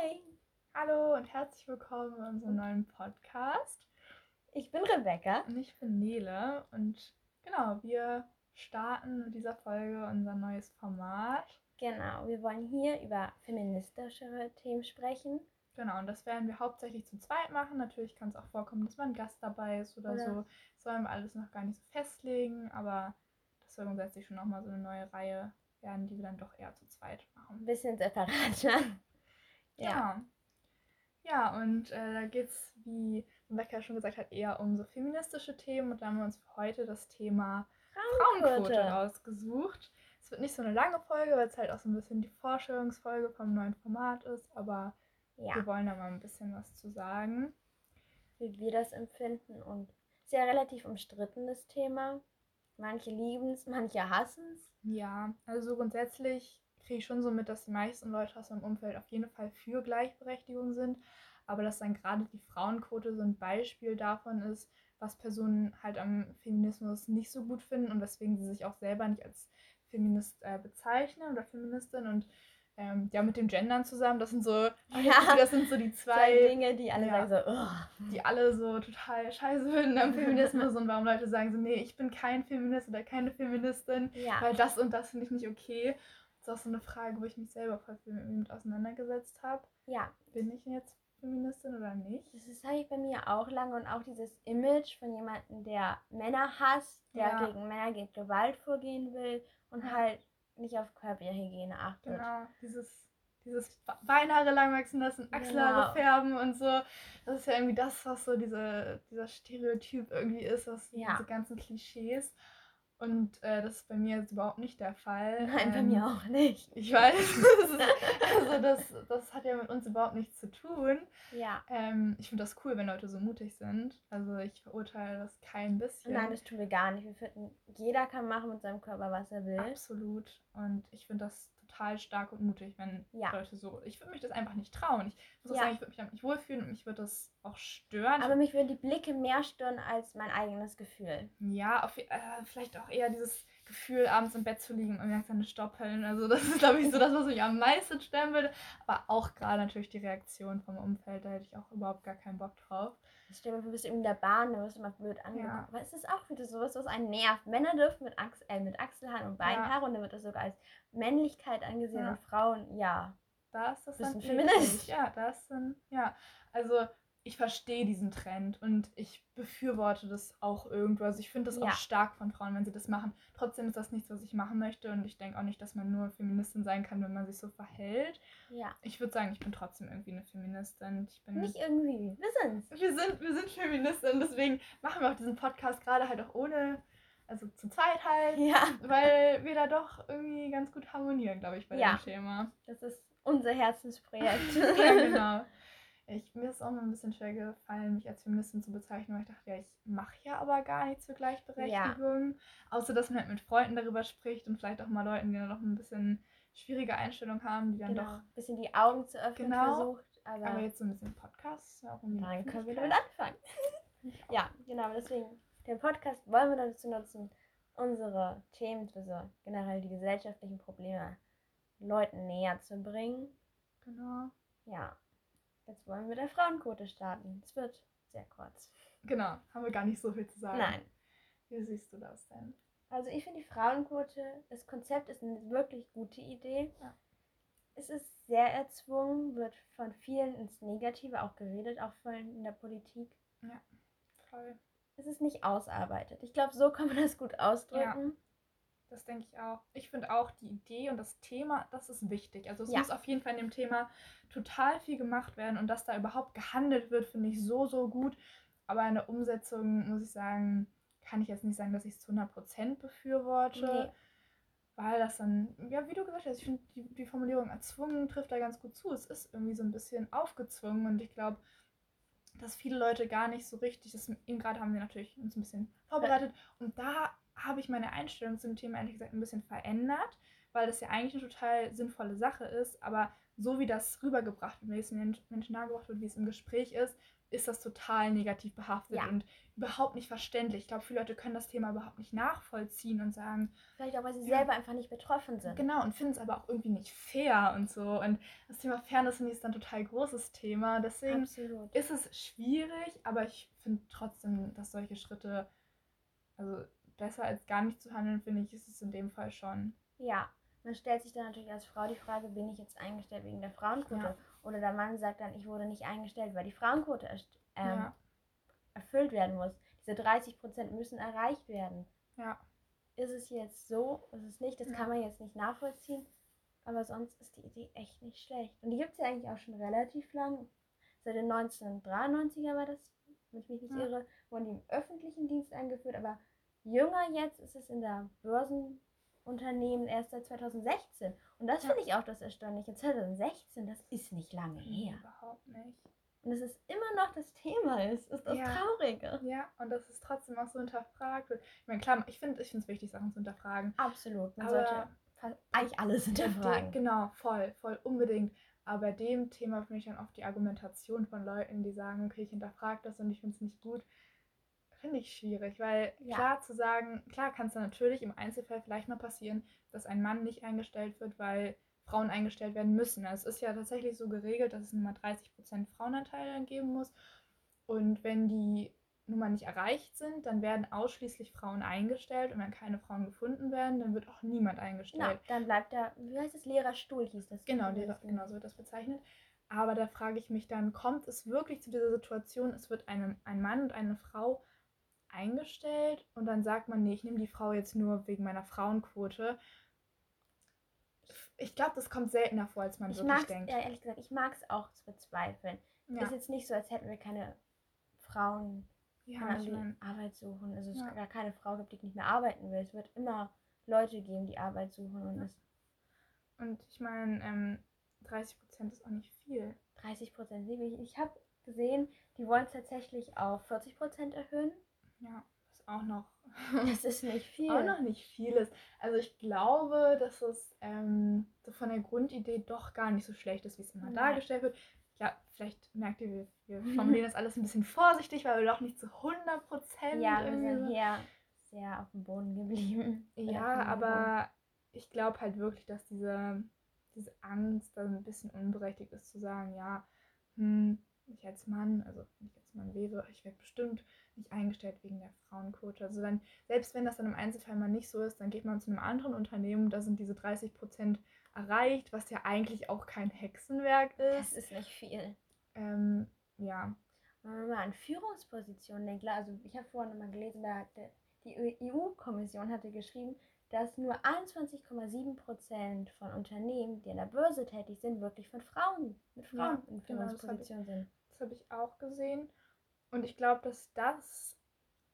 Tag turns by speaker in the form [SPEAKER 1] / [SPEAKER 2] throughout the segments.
[SPEAKER 1] Hi.
[SPEAKER 2] Hallo und herzlich willkommen in unserem neuen Podcast.
[SPEAKER 1] Ich bin Rebecca.
[SPEAKER 2] Und ich bin Nele. Und genau, wir starten mit dieser Folge unser neues Format.
[SPEAKER 1] Genau, wir wollen hier über feministischere Themen sprechen.
[SPEAKER 2] Genau, und das werden wir hauptsächlich zu zweit machen. Natürlich kann es auch vorkommen, dass mal ein Gast dabei ist oder,
[SPEAKER 1] Oder-
[SPEAKER 2] so. Das wollen wir alles noch gar nicht so festlegen, aber das soll grundsätzlich schon nochmal so eine neue Reihe werden, die wir dann doch eher zu zweit
[SPEAKER 1] Ein
[SPEAKER 2] machen.
[SPEAKER 1] bisschen separater. Ja.
[SPEAKER 2] Ja. Ja, und äh, da geht es, wie Rebecca schon gesagt hat, eher um so feministische Themen. Und da haben wir uns für heute das Thema Frauenquote rausgesucht. Es wird nicht so eine lange Folge, weil es halt auch so ein bisschen die Vorstellungsfolge vom neuen Format ist. Aber
[SPEAKER 1] Ja,
[SPEAKER 2] wir wollen da mal ein bisschen was zu sagen.
[SPEAKER 1] wie wir das empfinden und sehr relativ umstrittenes Thema. Manche lieben es, manche hassen es.
[SPEAKER 2] Ja, also grundsätzlich kriege ich schon so mit, dass die meisten Leute aus meinem Umfeld auf jeden Fall für Gleichberechtigung sind, aber dass dann gerade die Frauenquote so ein Beispiel davon ist, was Personen halt am Feminismus nicht so gut finden und weswegen sie sich auch selber nicht als Feminist äh, bezeichnen oder Feministin und ähm, ja, mit dem Gendern zusammen, das sind so,
[SPEAKER 1] Ja.
[SPEAKER 2] das sind so die
[SPEAKER 1] Zwei Dinge, die alle
[SPEAKER 2] Ja.
[SPEAKER 1] sagen so, "Ugh."
[SPEAKER 2] die alle so total scheiße finden am Feminismus und warum Leute sagen so, nee, ich bin kein Feminist oder keine Feministin,
[SPEAKER 1] ja.
[SPEAKER 2] weil das und das finde ich nicht okay. Das ist auch so eine Frage, wo ich mich selber voll viel mit, auseinandergesetzt habe.
[SPEAKER 1] ja,
[SPEAKER 2] Bin ich jetzt Feministin oder nicht?
[SPEAKER 1] das ist halt bei mir auch lange und auch dieses Image von jemandem, der Männer hasst, der
[SPEAKER 2] Ja.
[SPEAKER 1] gegen Männer gegen Gewalt vorgehen will und
[SPEAKER 2] Ja.
[SPEAKER 1] halt nicht auf Körperhygiene achtet.
[SPEAKER 2] Genau, dieses, dieses Beinhaare lang wachsen lassen, Achselhaare
[SPEAKER 1] Genau.
[SPEAKER 2] färben und so. Das ist ja irgendwie das, was so diese, dieser Stereotyp irgendwie ist, was
[SPEAKER 1] Ja.
[SPEAKER 2] diese ganzen Klischees. Und äh, das ist bei mir jetzt überhaupt nicht der Fall.
[SPEAKER 1] Nein, bei
[SPEAKER 2] Ähm,
[SPEAKER 1] mir auch nicht.
[SPEAKER 2] Ich weiß, das ist, also das, das hat ja mit uns überhaupt nichts zu tun.
[SPEAKER 1] Ja.
[SPEAKER 2] Ähm, ich finde das cool, wenn Leute so mutig sind. Also ich verurteile das kein bisschen.
[SPEAKER 1] Nein, das tun wir gar nicht. Wir finden, jeder kann machen mit seinem Körper, was er will.
[SPEAKER 2] Absolut. Und ich finde das total stark und mutig, wenn
[SPEAKER 1] Ja.
[SPEAKER 2] Leute so. Ich würde mich das einfach nicht trauen. Ich muss
[SPEAKER 1] Ja.
[SPEAKER 2] sagen, ich würde mich damit nicht wohlfühlen und mich würde das auch stören.
[SPEAKER 1] Aber mich würden die Blicke mehr stören als mein eigenes Gefühl.
[SPEAKER 2] ja, auf, äh, vielleicht auch eher dieses Gefühl, abends im Bett zu liegen und merkt seine Stoppeln. Also das ist, glaube ich, so das, was mich am meisten stören würde. Aber auch gerade natürlich die Reaktion vom Umfeld, da hätte ich auch überhaupt gar keinen Bock drauf.
[SPEAKER 1] Ich stelle mir vor, du bist in der Bahn, du wirst immer blöd angeguckt.
[SPEAKER 2] Ja.
[SPEAKER 1] Aber es ist auch wieder sowas, was einen nervt. Männer dürfen mit, Achs äh, mit Achselhaaren und Beinhaare und dann wird das sogar als Männlichkeit angesehen
[SPEAKER 2] Ja.
[SPEAKER 1] und Frauen, ja.
[SPEAKER 2] Da ist das dann
[SPEAKER 1] ein Feminist.
[SPEAKER 2] eklig. Ja, da ist dann, ja. Also ich verstehe diesen Trend und ich befürworte das auch irgendwo. Also ich finde das
[SPEAKER 1] Ja.
[SPEAKER 2] auch stark von Frauen, wenn sie das machen. Trotzdem ist das nichts, was ich machen möchte und ich denke auch nicht, dass man nur Feministin sein kann, wenn man sich so verhält.
[SPEAKER 1] Ja.
[SPEAKER 2] Ich würde sagen, ich bin trotzdem irgendwie eine Feministin. Ich bin
[SPEAKER 1] Nicht irgendwie. Wir sind's.
[SPEAKER 2] wir sind, wir sind Feministin, deswegen machen wir auch diesen Podcast gerade halt auch ohne, also zu zweit halt,
[SPEAKER 1] Ja.
[SPEAKER 2] weil wir da doch irgendwie ganz gut harmonieren, glaube ich, bei
[SPEAKER 1] Ja.
[SPEAKER 2] dem Thema.
[SPEAKER 1] Das ist unser Herzensprojekt.
[SPEAKER 2] ja, genau. Ich, mir ist auch mal ein bisschen schwer gefallen, mich als Feministin zu bezeichnen, weil ich dachte, ja, ich mache ja aber gar nichts für Gleichberechtigung. Außer, dass man halt mit Freunden darüber spricht und vielleicht auch mal Leuten, die dann noch ein bisschen schwierige Einstellung haben, die dann
[SPEAKER 1] genau.
[SPEAKER 2] doch.
[SPEAKER 1] Ein bisschen die Augen zu öffnen
[SPEAKER 2] Genau.
[SPEAKER 1] versucht. Aber,
[SPEAKER 2] Aber jetzt so ein bisschen Podcast ja
[SPEAKER 1] dann können wir damit anfangen. Ja, genau. Deswegen, den Podcast wollen wir dazu nutzen, unsere Themen, also generell die gesellschaftlichen Probleme Leuten näher zu bringen.
[SPEAKER 2] Genau.
[SPEAKER 1] Ja, jetzt wollen wir mit der Frauenquote starten. Es wird sehr kurz.
[SPEAKER 2] Genau, haben wir gar nicht so viel zu sagen.
[SPEAKER 1] Nein.
[SPEAKER 2] Wie siehst du das denn?
[SPEAKER 1] Also ich finde die Frauenquote, das Konzept ist eine wirklich gute Idee.
[SPEAKER 2] Ja.
[SPEAKER 1] Es ist sehr erzwungen, wird von vielen ins Negative auch geredet, auch von in der Politik.
[SPEAKER 2] Voll.
[SPEAKER 1] Es ist nicht ausarbeitet. Ich glaube, so kann man das gut ausdrücken.
[SPEAKER 2] Das denke ich auch. Ich finde auch die Idee und das Thema, das ist wichtig. Also es
[SPEAKER 1] Ja.
[SPEAKER 2] muss auf jeden Fall in dem Thema total viel gemacht werden und dass da überhaupt gehandelt wird, finde ich so, so gut. Aber in der Umsetzung, muss ich sagen, kann ich jetzt nicht sagen, dass ich es zu 100% befürworte.
[SPEAKER 1] Nee.
[SPEAKER 2] Weil das dann, ja, wie du gesagt hast, ich finde die, die Formulierung erzwungen trifft da ganz gut zu. Es ist irgendwie so ein bisschen aufgezwungen und ich glaube, dass viele Leute gar nicht so richtig, das, gerade haben wir natürlich uns ein bisschen vorbereitet. Und da habe ich meine Einstellung zum Thema ehrlich gesagt ein bisschen verändert, weil das ja eigentlich eine total sinnvolle Sache ist, aber so wie das rübergebracht wird, wie es den Menschen nahegebracht wird, wie es im Gespräch ist, ist das total negativ behaftet
[SPEAKER 1] Ja.
[SPEAKER 2] und überhaupt nicht verständlich. Ich glaube, viele Leute können das Thema überhaupt nicht nachvollziehen und sagen,
[SPEAKER 1] Vielleicht auch, weil sie
[SPEAKER 2] Ja.
[SPEAKER 1] selber einfach nicht betroffen sind.
[SPEAKER 2] genau, und finden es aber auch irgendwie nicht fair und so. Und das Thema Fairness ist dann ein total großes Thema. Deswegen
[SPEAKER 1] Absolut.
[SPEAKER 2] ist es schwierig, aber ich finde trotzdem, dass solche Schritte, also besser als gar nicht zu handeln, finde ich, ist es in dem Fall schon.
[SPEAKER 1] Ja, man stellt sich dann natürlich als Frau die Frage, bin ich jetzt eingestellt wegen der Frauenquote?
[SPEAKER 2] Ja.
[SPEAKER 1] Oder der Mann sagt dann, ich wurde nicht eingestellt, weil die Frauenquote ähm,
[SPEAKER 2] Ja.
[SPEAKER 1] erfüllt werden muss. Diese 30% müssen erreicht werden.
[SPEAKER 2] Ja.
[SPEAKER 1] Ist es jetzt so? Ist es nicht? Das
[SPEAKER 2] Ja.
[SPEAKER 1] kann man jetzt nicht nachvollziehen. Aber sonst ist die Idee echt nicht schlecht. Und die gibt es ja eigentlich auch schon relativ lang. Seit den 1993er war das, wenn ich mich nicht
[SPEAKER 2] Ja.
[SPEAKER 1] irre, wurden die im öffentlichen Dienst eingeführt. Aber jünger jetzt ist es in der Börsenunternehmen erst seit 2016. Und das
[SPEAKER 2] Ja.
[SPEAKER 1] finde ich auch das Erstaunliche. 2016, das ist nicht lange her.
[SPEAKER 2] Überhaupt nicht.
[SPEAKER 1] Und es ist immer noch das Thema ist, ist das
[SPEAKER 2] Ja.
[SPEAKER 1] Traurige.
[SPEAKER 2] Ja, und dass es trotzdem auch so hinterfragt wird. Ich meine, klar, ich finde es wichtig, Sachen zu hinterfragen.
[SPEAKER 1] Absolut. Man
[SPEAKER 2] Aber
[SPEAKER 1] sollte eigentlich alles hinterfragen.
[SPEAKER 2] Genau, voll, voll unbedingt. Aber bei dem Thema finde ich dann oft die Argumentation von Leuten, die sagen, okay, ich hinterfrage das und ich finde es nicht gut, finde ich schwierig. Weil
[SPEAKER 1] Ja.
[SPEAKER 2] klar zu sagen, klar kann es dann natürlich im Einzelfall vielleicht mal passieren, dass ein Mann nicht eingestellt wird, weil Frauen eingestellt werden müssen. Also es ist ja tatsächlich so geregelt, dass es nur mal 30% Frauenanteil geben muss. Und wenn die Nummer nicht erreicht sind, dann werden ausschließlich Frauen eingestellt und wenn keine Frauen gefunden werden, dann wird auch niemand eingestellt.
[SPEAKER 1] Na, dann bleibt der, wie heißt es, leerer Stuhl hieß das.
[SPEAKER 2] Genau, Lehrer, genau so wird das bezeichnet. Aber da frage ich mich dann, kommt es wirklich zu dieser Situation, es wird einem, ein Mann und eine Frau eingestellt und dann sagt man, nee, ich nehme die Frau jetzt nur wegen meiner Frauenquote. Ich glaube, das kommt seltener vor, als man
[SPEAKER 1] Ich
[SPEAKER 2] wirklich denkt.
[SPEAKER 1] ja, ehrlich gesagt, ich mag es auch zu bezweifeln.
[SPEAKER 2] Ja,
[SPEAKER 1] Ist jetzt nicht so, als hätten wir keine Frauen,
[SPEAKER 2] ja
[SPEAKER 1] keine
[SPEAKER 2] ich mein,
[SPEAKER 1] die Arbeit suchen. Also es
[SPEAKER 2] Ja.
[SPEAKER 1] gar keine Frau gibt, die nicht mehr arbeiten will. Es wird immer Leute geben, die Arbeit suchen und
[SPEAKER 2] Ja. und ich meine, ähm, 30% ist auch nicht viel.
[SPEAKER 1] 30 Prozent. Ich, ich habe gesehen, die wollen es tatsächlich auf 40 Prozent erhöhen.
[SPEAKER 2] Ja, was auch noch
[SPEAKER 1] Das ist nicht viel.
[SPEAKER 2] auch noch nicht viel ist. Also ich glaube, dass es ähm, so von der Grundidee doch gar nicht so schlecht ist, wie es immer
[SPEAKER 1] Nein.
[SPEAKER 2] dargestellt wird. Ja, vielleicht merkt ihr, wir, wir formulieren das alles ein bisschen vorsichtig, weil wir doch nicht zu 100 Prozent
[SPEAKER 1] ja, wir sind hier sehr auf dem Boden geblieben.
[SPEAKER 2] Ja, aber ich glaube halt wirklich, dass diese, diese Angst dann ein bisschen unberechtigt ist, zu sagen, ja, hm, ich als Mann, also wenn ich jetzt Mann wäre, ich werde bestimmt nicht eingestellt wegen der Frauenquote. Also dann, selbst wenn das dann im Einzelfall mal nicht so ist, dann geht man zu einem anderen Unternehmen, da sind diese 30 Prozent erreicht, was ja eigentlich auch kein Hexenwerk
[SPEAKER 1] Das
[SPEAKER 2] ist.
[SPEAKER 1] ist nicht viel.
[SPEAKER 2] Ähm, ja,
[SPEAKER 1] Wenn man mal an Führungspositionen denkt, also ich habe vorhin mal gelesen, da die EU-Kommission hatte geschrieben, dass nur 21,7 Prozent von Unternehmen, die an der Börse tätig sind, wirklich von Frauen, mit Frauen
[SPEAKER 2] Ja,
[SPEAKER 1] in
[SPEAKER 2] genau,
[SPEAKER 1] Führungspositionen sind.
[SPEAKER 2] Das habe ich auch gesehen. Und ich glaube, dass das,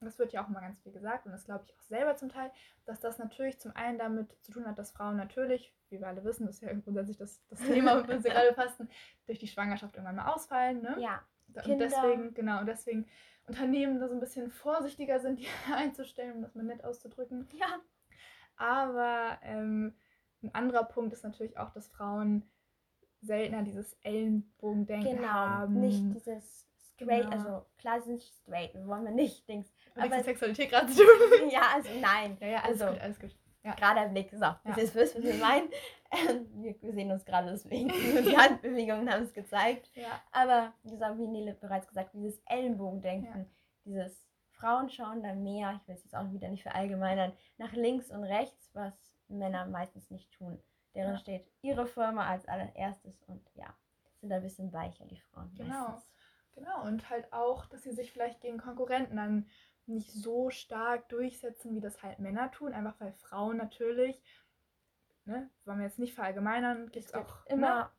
[SPEAKER 2] das wird ja auch mal ganz viel gesagt und das glaube ich auch selber zum Teil, dass das natürlich zum einen damit zu tun hat, dass Frauen natürlich, wie wir alle wissen, das ist ja grundsätzlich das, das Thema, mit dem wir gerade fasten, durch die Schwangerschaft irgendwann mal ausfallen. Ne?
[SPEAKER 1] Ja,
[SPEAKER 2] und
[SPEAKER 1] Kinder.
[SPEAKER 2] deswegen, genau, und deswegen Unternehmen da so ein bisschen vorsichtiger sind, die einzustellen, um das mal nett auszudrücken.
[SPEAKER 1] ja,
[SPEAKER 2] Aber ähm, ein anderer Punkt ist natürlich auch, dass Frauen seltener dieses Ellenbogendenken
[SPEAKER 1] genau.
[SPEAKER 2] haben.
[SPEAKER 1] Nicht dieses straight,
[SPEAKER 2] Genau.
[SPEAKER 1] also klar sie sind straight, wir wollen wir nicht, Dings.
[SPEAKER 2] Nichts
[SPEAKER 1] aber-
[SPEAKER 2] mit Sexualität gerade zu tun.
[SPEAKER 1] Ja, also nein.
[SPEAKER 2] Ja, ja, alles
[SPEAKER 1] Also-
[SPEAKER 2] gut, alles gut. Ja.
[SPEAKER 1] Gerade Blick, so, das
[SPEAKER 2] Ja.
[SPEAKER 1] wisst, was wir meinen. Wir sehen uns gerade deswegen. Die Handbewegungen haben es gezeigt.
[SPEAKER 2] Ja,
[SPEAKER 1] Aber wie gesagt, wie Nele bereits gesagt, dieses Ellenbogendenken, dieses Frauen schauen da mehr, ich will es jetzt auch wieder nicht verallgemeinern, nach links und rechts, was Männer meistens nicht tun. Deren
[SPEAKER 2] Ja.
[SPEAKER 1] steht ihre Firma als allererstes und ja, sind da ein bisschen weicher, die Frauen.
[SPEAKER 2] Genau.
[SPEAKER 1] meistens.
[SPEAKER 2] genau. Und halt auch, dass sie sich vielleicht gegen Konkurrenten dann nicht so stark durchsetzen, wie das halt Männer tun. Einfach weil Frauen natürlich, ne, wollen wir jetzt nicht verallgemeinern, gibt es auch
[SPEAKER 1] immer-
[SPEAKER 2] ne,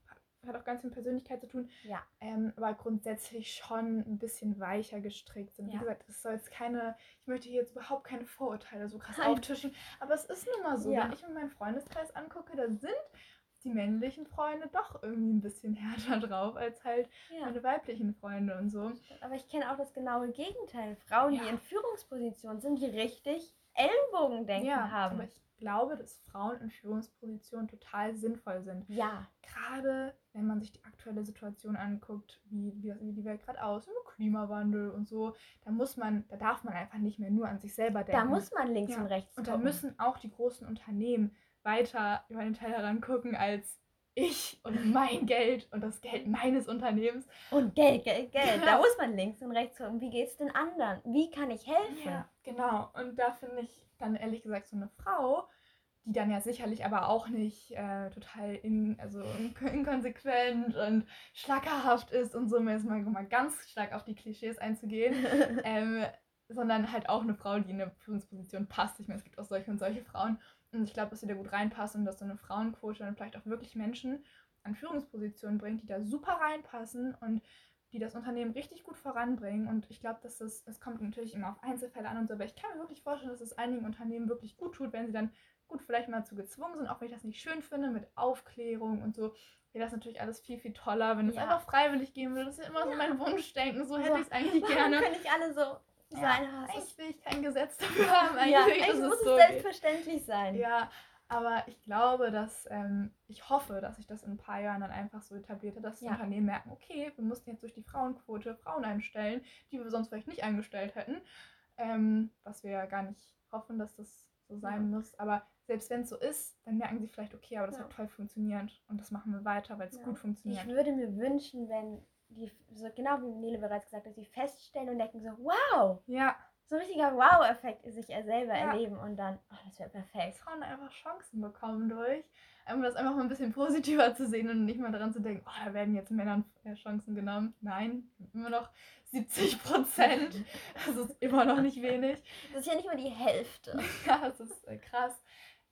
[SPEAKER 2] hat auch ganz viel mit Persönlichkeit zu tun,
[SPEAKER 1] Ja,
[SPEAKER 2] ähm, aber grundsätzlich schon ein bisschen weicher gestrickt sind. Wie
[SPEAKER 1] Ja.
[SPEAKER 2] gesagt, es soll jetzt keine, ich möchte hier jetzt überhaupt keine Vorurteile so krass
[SPEAKER 1] Nein.
[SPEAKER 2] auftischen, aber es ist nun mal so,
[SPEAKER 1] Ja.
[SPEAKER 2] wenn ich mir meinen Freundeskreis angucke, da sind die männlichen Freunde doch irgendwie ein bisschen härter drauf als halt
[SPEAKER 1] ja.
[SPEAKER 2] meine weiblichen Freunde und so.
[SPEAKER 1] Aber ich kenne auch das genaue Gegenteil. Frauen, die in Führungspositionen sind, die richtig Ellenbogendenken haben.
[SPEAKER 2] aber ich glaube, dass Frauen in Führungspositionen total sinnvoll sind.
[SPEAKER 1] Ja.
[SPEAKER 2] Gerade wenn man sich die aktuelle Situation anguckt, wie, wie, wie die Welt gerade aussieht, Klimawandel und so, da muss man, da darf man einfach nicht mehr nur an sich selber denken.
[SPEAKER 1] Da muss man links
[SPEAKER 2] Ja.
[SPEAKER 1] und rechts
[SPEAKER 2] Und da
[SPEAKER 1] gucken.
[SPEAKER 2] müssen auch die großen Unternehmen weiter über den Tellerrand gucken als ich und mein Geld und das Geld meines Unternehmens.
[SPEAKER 1] Und Geld, Geld, Geld. Da
[SPEAKER 2] Genau.
[SPEAKER 1] muss man links und rechts gucken. Wie geht's den anderen? Wie kann ich helfen?
[SPEAKER 2] Ja, genau. Und da finde ich dann ehrlich gesagt so eine Frau, die dann ja sicherlich aber auch nicht äh, total in, also in- inkonsequent und schlackerhaft ist und so, um jetzt mal, mal ganz stark auf die Klischees einzugehen, ähm, sondern halt auch eine Frau, die in eine Führungsposition passt. Ich meine, es gibt auch solche und solche Frauen. Und ich glaube, dass sie da gut reinpassen und dass so eine Frauenquote dann vielleicht auch wirklich Menschen an Führungspositionen bringt, die da super reinpassen und die das Unternehmen richtig gut voranbringen. Und ich glaube, dass das, es kommt natürlich immer auf Einzelfälle an und so, aber ich kann mir wirklich vorstellen, dass es einigen Unternehmen wirklich gut tut, wenn sie dann gut vielleicht mal zu gezwungen sind, auch wenn ich das nicht schön finde, mit Aufklärung und so. Wäre das natürlich alles viel, viel toller, wenn es
[SPEAKER 1] Ja.
[SPEAKER 2] einfach freiwillig gehen würde. Das ist ja immer so mein Wunschdenken, so hätte
[SPEAKER 1] So,
[SPEAKER 2] ich es eigentlich gerne.
[SPEAKER 1] können nicht alle so sein? Ah, es
[SPEAKER 2] will ich kein Gesetz dafür haben. Eigentlich
[SPEAKER 1] ja, eigentlich muss
[SPEAKER 2] es so geht.
[SPEAKER 1] selbstverständlich sein.
[SPEAKER 2] Ja, aber ich glaube, dass ähm, ich hoffe, dass sich das in ein paar Jahren dann einfach so etabliert hat, dass die
[SPEAKER 1] Ja.
[SPEAKER 2] Unternehmen merken, okay, wir mussten jetzt durch die Frauenquote Frauen einstellen, die wir sonst vielleicht nicht eingestellt hätten. Ähm, was wir ja gar nicht hoffen, dass das so sein muss. Aber selbst wenn es so ist, dann merken sie vielleicht, okay, aber das
[SPEAKER 1] Ja.
[SPEAKER 2] hat toll funktioniert und das machen wir weiter, weil es
[SPEAKER 1] Ja.
[SPEAKER 2] gut funktioniert.
[SPEAKER 1] Ich würde mir wünschen, wenn die, so genau wie Nele bereits gesagt hat, sie feststellen und denken so, wow,
[SPEAKER 2] Ja,
[SPEAKER 1] so ein richtiger Wow-Effekt sich er selber
[SPEAKER 2] Ja.
[SPEAKER 1] erleben und dann, oh, das wäre perfekt.
[SPEAKER 2] Frauen einfach Chancen bekommen durch. Um das einfach mal ein bisschen positiver zu sehen und nicht mal daran zu denken, oh, da werden jetzt Männern äh, Chancen genommen. Nein, immer noch 70 Prozent. Das ist immer noch nicht wenig.
[SPEAKER 1] Das ist ja nicht mal die Hälfte.
[SPEAKER 2] Ja, das ist äh, krass.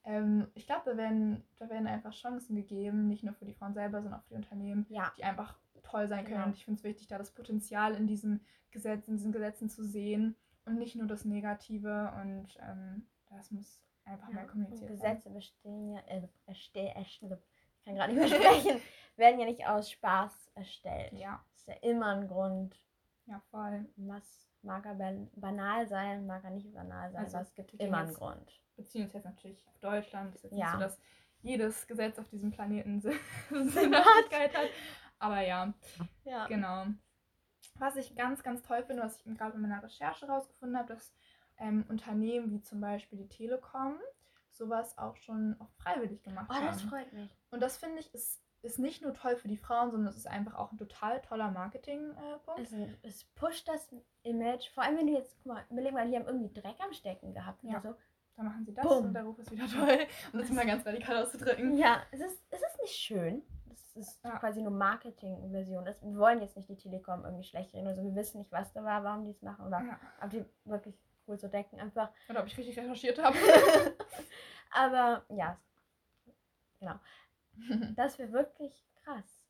[SPEAKER 2] Ähm, ich glaube, da werden, da werden einfach Chancen gegeben, nicht nur für die Frauen selber, sondern auch für die Unternehmen,
[SPEAKER 1] Ja,
[SPEAKER 2] die einfach toll sein können.
[SPEAKER 1] Genau.
[SPEAKER 2] Und ich finde es wichtig, da das Potenzial in diesem Gesetz, in diesen Gesetzen zu sehen und nicht nur das Negative. Und ähm, das muss einfach mehr
[SPEAKER 1] und
[SPEAKER 2] kommuniziert werden.
[SPEAKER 1] Gesetze bestehen ja, äh, erste, erste, ich kann gerade nicht mehr sprechen, werden ja nicht aus Spaß erstellt.
[SPEAKER 2] Ja,
[SPEAKER 1] Das ist ja immer ein Grund.
[SPEAKER 2] ja, voll.
[SPEAKER 1] Was mag er ban- banal sein, mag er nicht banal sein,
[SPEAKER 2] Also,
[SPEAKER 1] aber es gibt immer einen Grund.
[SPEAKER 2] beziehen uns jetzt natürlich auf Deutschland. Es ist jetzt
[SPEAKER 1] Ja.
[SPEAKER 2] nicht so, dass jedes Gesetz auf diesem Planeten Sinn hat. Aber ja,
[SPEAKER 1] Ja.
[SPEAKER 2] genau. Was ich ganz, ganz toll finde, was ich gerade in meiner Recherche rausgefunden habe, dass ähm, Unternehmen wie zum Beispiel die Telekom sowas auch schon auch freiwillig gemacht
[SPEAKER 1] Oh, das
[SPEAKER 2] haben.
[SPEAKER 1] freut mich.
[SPEAKER 2] Und das finde ich ist, ist nicht nur toll für die Frauen, sondern es ist einfach auch ein total toller Marketingpunkt.
[SPEAKER 1] Es, es pusht das Image, vor allem wenn du jetzt, guck mal, überleg mal, die haben irgendwie Dreck am Stecken gehabt
[SPEAKER 2] Ja.
[SPEAKER 1] so.
[SPEAKER 2] da machen sie das
[SPEAKER 1] Bumm.
[SPEAKER 2] und der Ruf ist wieder toll. Um das mal ganz radikal auszudrücken.
[SPEAKER 1] Ja, es ist, es ist nicht schön. Ist
[SPEAKER 2] Ja.
[SPEAKER 1] quasi nur Marketing-Version. Wir wollen jetzt nicht die Telekom irgendwie schlecht reden. Also wir wissen nicht, was da war, warum die es machen oder
[SPEAKER 2] Ja.
[SPEAKER 1] ob die wirklich cool so denken. Einfach.
[SPEAKER 2] Oder ob ich richtig recherchiert habe.
[SPEAKER 1] Aber ja, genau. Das wäre wirklich krass.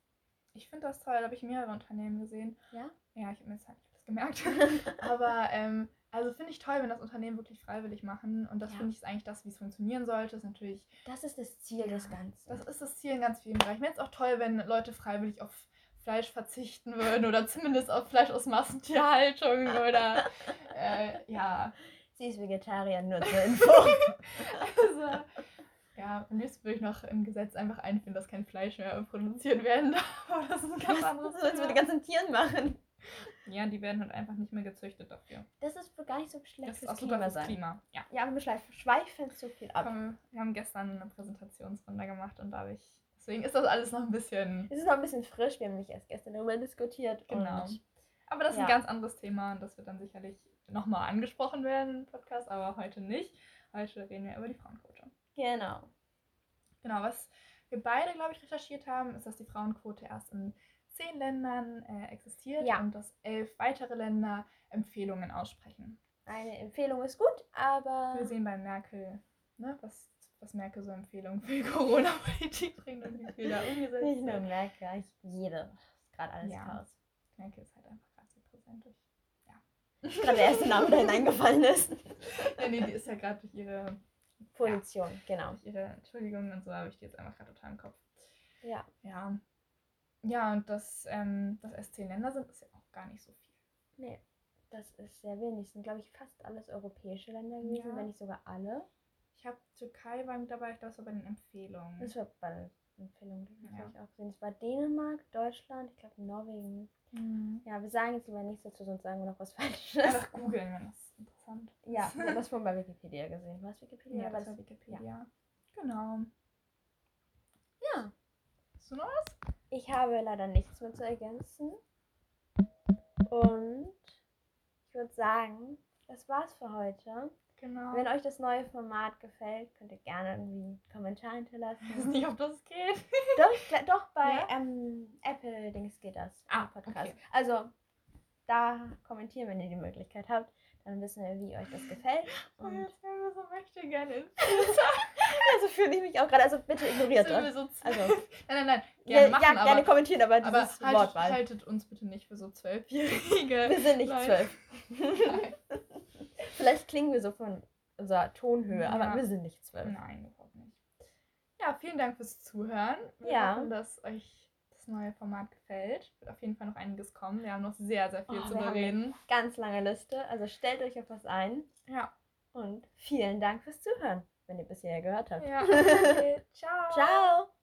[SPEAKER 2] Ich finde das toll, da habe ich mehrere Unternehmen gesehen.
[SPEAKER 1] Ja?
[SPEAKER 2] Ja, ich habe mir jetzt halt alles gemerkt. Aber ähm, also finde ich toll, wenn das Unternehmen wirklich freiwillig machen. Und das
[SPEAKER 1] Ja.
[SPEAKER 2] finde ich ist eigentlich das, wie es funktionieren sollte. Ist natürlich,
[SPEAKER 1] Das ist das Ziel des Ganzen.
[SPEAKER 2] das ist das Ziel in ganz vielen Bereichen. Mir ist auch toll, wenn Leute freiwillig auf Fleisch verzichten würden oder zumindest auf Fleisch aus Massentierhaltung oder äh, ja.
[SPEAKER 1] Sie ist Vegetarier, nur zur Info.
[SPEAKER 2] Also, ja, am liebsten würde ich noch im Gesetz einfach einführen, dass kein Fleisch mehr produziert werden darf. Das ist ein ganz anderes
[SPEAKER 1] Was willst du mit den ganzen Tieren machen?
[SPEAKER 2] Ja, die werden halt einfach nicht mehr gezüchtet dafür.
[SPEAKER 1] Das ist gar nicht so schlecht
[SPEAKER 2] Das ist auch super
[SPEAKER 1] Klima
[SPEAKER 2] fürs
[SPEAKER 1] sein.
[SPEAKER 2] Klima. Ja.
[SPEAKER 1] Ja, aber wir schweifen zu viel ab.
[SPEAKER 2] Komm, wir haben gestern eine Präsentationsrunde gemacht und da habe ich. Deswegen ist das alles noch ein bisschen.
[SPEAKER 1] Es ist noch ein bisschen frisch, wir haben nämlich erst gestern darüber diskutiert.
[SPEAKER 2] Genau. Aber das ist ein
[SPEAKER 1] Ja.
[SPEAKER 2] ganz anderes Thema und das wird dann sicherlich nochmal angesprochen werden im Podcast, aber heute nicht. Heute reden wir über die Frauenquote.
[SPEAKER 1] genau.
[SPEAKER 2] Genau, was wir beide, glaube ich, recherchiert haben, ist, dass die Frauenquote erst in zehn Ländern äh, existiert
[SPEAKER 1] Ja.
[SPEAKER 2] und dass elf weitere Länder Empfehlungen aussprechen.
[SPEAKER 1] Eine Empfehlung ist gut, aber
[SPEAKER 2] Wir sehen bei Merkel, ne, was, was Merkel so Empfehlungen für Corona-Politik bringt und wie viel da umgesetzt
[SPEAKER 1] nicht nur. Merkel, ich- jede. Ist gerade alles
[SPEAKER 2] Ja.
[SPEAKER 1] Chaos.
[SPEAKER 2] Merkel ist halt einfach gerade so präsent durch.
[SPEAKER 1] Ist gerade der erste Name, der hineingefallen ist.
[SPEAKER 2] Ja, nee, die ist ja gerade durch ihre,
[SPEAKER 1] Position, genau.
[SPEAKER 2] durch ihre Entschuldigung und so habe ich die jetzt einfach gerade total im Kopf.
[SPEAKER 1] Ja.
[SPEAKER 2] Ja. Ja, und dass, ähm, dass es zehn Länder sind, ist ja auch gar nicht so viel.
[SPEAKER 1] Nee, das ist sehr wenig. Sind, glaube ich, fast alles europäische Länder gewesen,
[SPEAKER 2] Ja.
[SPEAKER 1] wenn nicht sogar alle.
[SPEAKER 2] Ich habe Türkei war mit dabei, ich glaube, das war bei den Empfehlungen.
[SPEAKER 1] Das war bei den Empfehlungen, das
[SPEAKER 2] Ja.
[SPEAKER 1] habe ich auch gesehen. Es war Dänemark, Deutschland, ich glaube Norwegen.
[SPEAKER 2] Mhm.
[SPEAKER 1] Ja, wir sagen jetzt lieber nichts dazu, sonst sagen wir noch was Falsches.
[SPEAKER 2] Einfach googeln, wenn das interessant ist.
[SPEAKER 1] Ja, ich habe das vorhin bei Wikipedia gesehen. Was Wikipedia?
[SPEAKER 2] Ja,
[SPEAKER 1] War
[SPEAKER 2] das war Wikipedia. Genau.
[SPEAKER 1] Ja.
[SPEAKER 2] Hast du noch was?
[SPEAKER 1] Ich habe leider nichts mehr zu ergänzen. Und ich würde sagen, das war's für heute.
[SPEAKER 2] Genau.
[SPEAKER 1] Wenn euch das neue Format gefällt, könnt ihr gerne irgendwie einen Kommentar
[SPEAKER 2] Ich weiß
[SPEAKER 1] hinterlassen.
[SPEAKER 2] nicht, ob das geht.
[SPEAKER 1] doch, doch, bei
[SPEAKER 2] Ja?
[SPEAKER 1] ähm, Apple-Dings geht das.
[SPEAKER 2] Ah,
[SPEAKER 1] Podcast.
[SPEAKER 2] okay.
[SPEAKER 1] Also, da kommentieren, wenn ihr die Möglichkeit habt. Dann wissen wir, wie euch das gefällt.
[SPEAKER 2] Und
[SPEAKER 1] Und
[SPEAKER 2] jetzt werden wir so möchte gerne.
[SPEAKER 1] also fühle ich mich auch gerade. Also bitte ignoriert das.
[SPEAKER 2] so
[SPEAKER 1] Also,
[SPEAKER 2] nein, nein, nein.
[SPEAKER 1] ja,
[SPEAKER 2] Gerne machen,
[SPEAKER 1] ja,
[SPEAKER 2] aber,
[SPEAKER 1] gerne kommentieren, aber
[SPEAKER 2] aber
[SPEAKER 1] dieses
[SPEAKER 2] haltet,
[SPEAKER 1] Wortwahl.
[SPEAKER 2] haltet uns bitte nicht für so zwölfjährige.
[SPEAKER 1] Wir sind nicht
[SPEAKER 2] Leute.
[SPEAKER 1] zwölf.
[SPEAKER 2] Nein.
[SPEAKER 1] Vielleicht klingen wir so von unserer Tonhöhe, aber
[SPEAKER 2] Ja.
[SPEAKER 1] wir sind nicht zwölf.
[SPEAKER 2] Nein, überhaupt nicht. Ja, vielen Dank fürs Zuhören. Wir
[SPEAKER 1] Ja.
[SPEAKER 2] hoffen, dass euch das neue Format gefällt. Wird auf jeden Fall noch einiges kommen. Wir haben noch sehr, sehr viel
[SPEAKER 1] Oh,
[SPEAKER 2] zu bereden.
[SPEAKER 1] Ganz lange Liste. Also stellt euch auf was ein.
[SPEAKER 2] Ja.
[SPEAKER 1] Und vielen Dank fürs Zuhören, wenn ihr bisher gehört habt.
[SPEAKER 2] ja. Okay. Ciao.
[SPEAKER 1] Ciao.